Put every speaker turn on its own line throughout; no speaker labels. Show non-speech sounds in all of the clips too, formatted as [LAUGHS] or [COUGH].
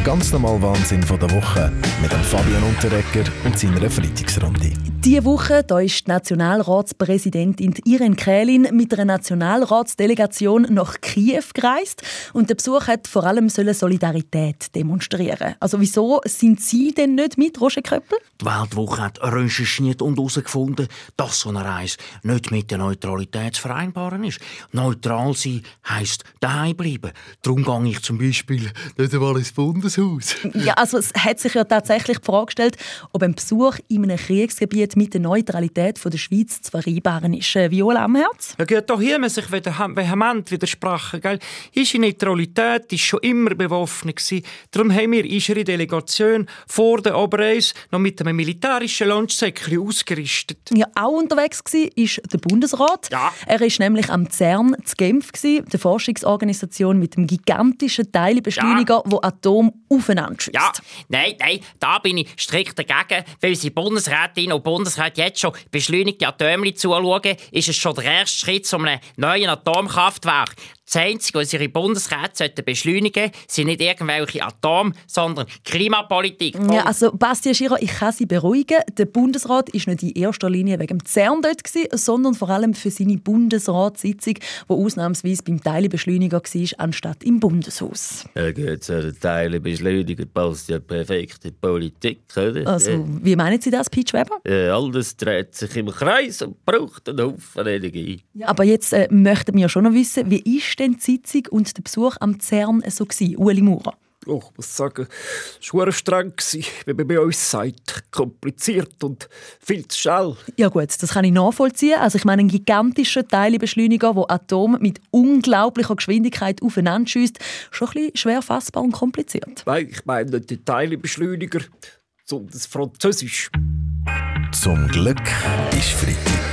Der ganz normale Wahnsinn von der Woche mit dem Fabian Unterrecker und seiner Freitagsrunde.
Diese Woche da ist die Nationalratspräsidentin Irene Kählin mit einer Nationalratsdelegation nach Kiew gereist und der Besuch hat vor allem Solidarität demonstrieren. Also wieso sind Sie denn nicht mit, Roger Köppel?
Die Weltwoche hat recherchiert und herausgefunden, dass so eine Reise nicht mit der Neutralität zu vereinbaren ist. Neutral sein heisst daheim bleiben. Darum gehe ich zum Beispiel nicht einmal ins Bundeshaus. [LAUGHS]
Ja, also es hat sich ja tatsächlich die Frage gestellt, ob ein Besuch in einem Kriegsgebiet mit der Neutralität von der Schweiz zu vereinbaren ist. Äh, Viola am Herz?
Ja, gut, auch hier muss ich vehement widersprechen. Gell? Unsere Neutralität war schon immer bewaffnet. Gewesen. Darum haben wir unsere Delegation vor der Oberreise noch mit einem militärischen Launchsäckchen ausgerüstet.
Ja, auch unterwegs war ist der Bundesrat.
Ja.
Er war nämlich am CERN zu Genf, gewesen, der Forschungsorganisation mit dem gigantischen Teilbeschleuniger, ja. wo Atom aufeinander schießt.
Ja, nein, nein, da bin ich strikt dagegen, weil unsere Bundesrätin und Bundesrat jetzt schon beschleunigte Atome zuschauen, ist es schon der erste Schritt zu einem neuen Atomkraftwerk. Das Einzige, was ihre Bundesräte beschleunigen sollten, sind nicht irgendwelche Atome, sondern Klimapolitik.
Ja, also Bastian Schirrer, ich kann Sie beruhigen. Der Bundesrat war nicht in erster Linie wegen dem CERN dort, gewesen, sondern vor allem für seine Bundesratssitzung, die ausnahmsweise beim Teilebeschleuniger war, anstatt im Bundeshaus.
Ja gut, so der Teilebeschleuniger passt ja perfekt in die Politik, oder?
Also, wie meinen Sie das, Peach Weber?
Ja, alles dreht sich im Kreis und braucht einen Haufen Energie.
Ja, aber jetzt äh, möchten wir schon noch wissen, wie ist denn die Sitzung und der Besuch am CERN so gewesen, Ueli Maurer?
Oh, ich muss sagen, es war streng, wie man bei uns sagt. Kompliziert und viel zu schnell.
Ja gut, das kann ich nachvollziehen. Also ich meine, ein gigantischer Teilbeschleuniger, der Atome mit unglaublicher Geschwindigkeit aufeinander schießt, schon ein bisschen schwer fassbar und kompliziert.
Nein, ich meine nicht den Teilbeschleuniger, sondern das Französisch.
Zum Glück ist Freitag.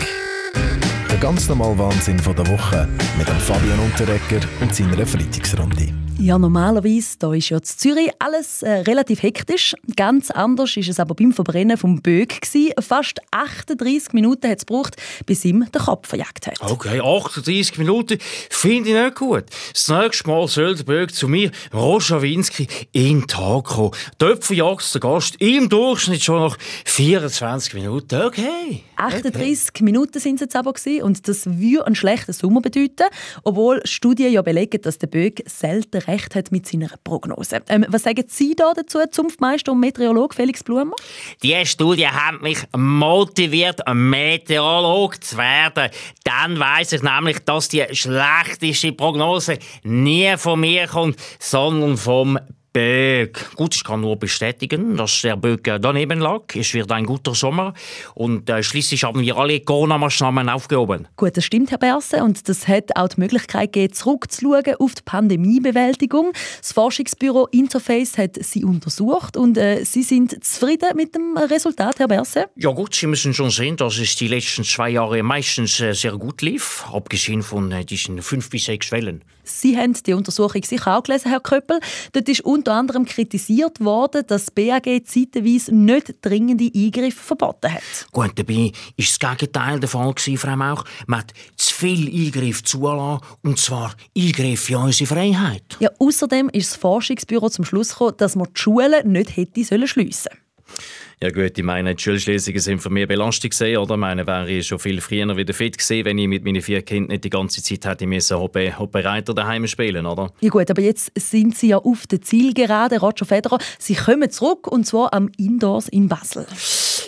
Der ganz normale Wahnsinn von der Woche mit dem Fabian Unterrecker und seiner Freitagsrunde.
Ja, normalerweise da ist ja in Zürich alles äh, relativ hektisch. Ganz anders ist es aber beim Verbrennen vom Böck gewesen. Fast 38 Minuten hat es gebraucht, bis ihm der Kopf verjagt hat.
Okay, 38 Minuten finde ich nicht gut. Das nächste Mal soll der Böck zu mir, Roschawinski, in den Tag kommen. Dort verjagt der Gast im Durchschnitt schon nach 24 Minuten. Okay.
38 okay. Minuten sind es jetzt aber gewesen, und das würde einen schlechten Sommer bedeuten, obwohl Studien ja belegen, dass der Böck selten recht hat mit seiner Prognose. Ähm, was sagen Sie da dazu, Zunftmeister und Meteorolog Felix Blumer?
Die Studie hat mich motiviert, Meteorolog zu werden. Dann weiß ich nämlich, dass die schlechteste Prognose nie von mir kommt, sondern vom Böck. Gut, ich kann nur bestätigen, dass der Böck daneben lag. Es wird ein guter Sommer und äh, schließlich haben wir alle Corona-Maßnahmen aufgehoben.
Gut, das stimmt, Herr Berse, und das hat auch die Möglichkeit gegeben, zurückzuschauen auf die Pandemiebewältigung. Das Forschungsbüro Interface hat sie untersucht und äh, Sie sind zufrieden mit dem Resultat, Herr Berse?
Ja gut, Sie müssen schon sehen, dass es die letzten zwei Jahre meistens äh, sehr gut lief, abgesehen von äh, diesen fünf bis sechs Fällen.
Sie haben die Untersuchung sicher auch gelesen, Herr Köppel. Dort ist unter anderem kritisiert worden, dass das BAG zeitweise nicht dringende Eingriffe verboten hat.
Gut, dabei ist das Gegenteil der Fall Frau Mauch. Man hat zu viel Eingriffe zulassen, und zwar Eingriffe in unsere Freiheit.
Ja, außerdem ist das Forschungsbüro zum Schluss gekommen, dass man die Schulen nicht hätte schliessen sollen.
Ja gut, ich meine, die Schulschließungen sind für mich Belastung gesehen, oder? Ich meine, wäre ich schon viel früher wieder fit gewesen, wenn ich mit meinen vier Kindern nicht die ganze Zeit hätte müssen Operator daheim spielen, oder?
Ja gut, aber jetzt sind Sie ja auf der Zielgerade, Roger Federer. Sie kommen zurück, und zwar am Indoors in Basel.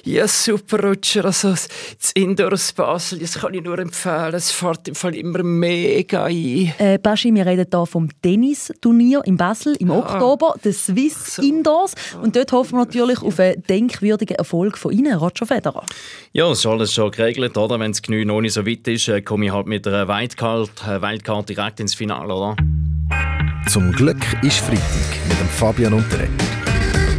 Ja, super, Roger. Also, das Indoors Basel, das kann ich nur empfehlen. Es fährt im Fall immer mega ein.
Äh, Baschi, wir reden hier vom Tennisturnier in Basel im ah. Oktober, der Swiss so. Indoors. Und dort hoffen wir natürlich auf einen denkwürdigen Erfolg von Ihnen, Roger Federer.
Ja, es ist alles schon geregelt, oder? Wenn das Genü noch nicht so weit ist, äh, komme ich halt mit einer Wildcard, äh, Wildcard direkt ins Finale, oder?
Zum Glück ist Freitag mit dem Fabian Unterreger.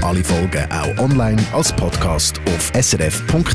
Alle Folgen auch online als Podcast auf srf.ch-audio.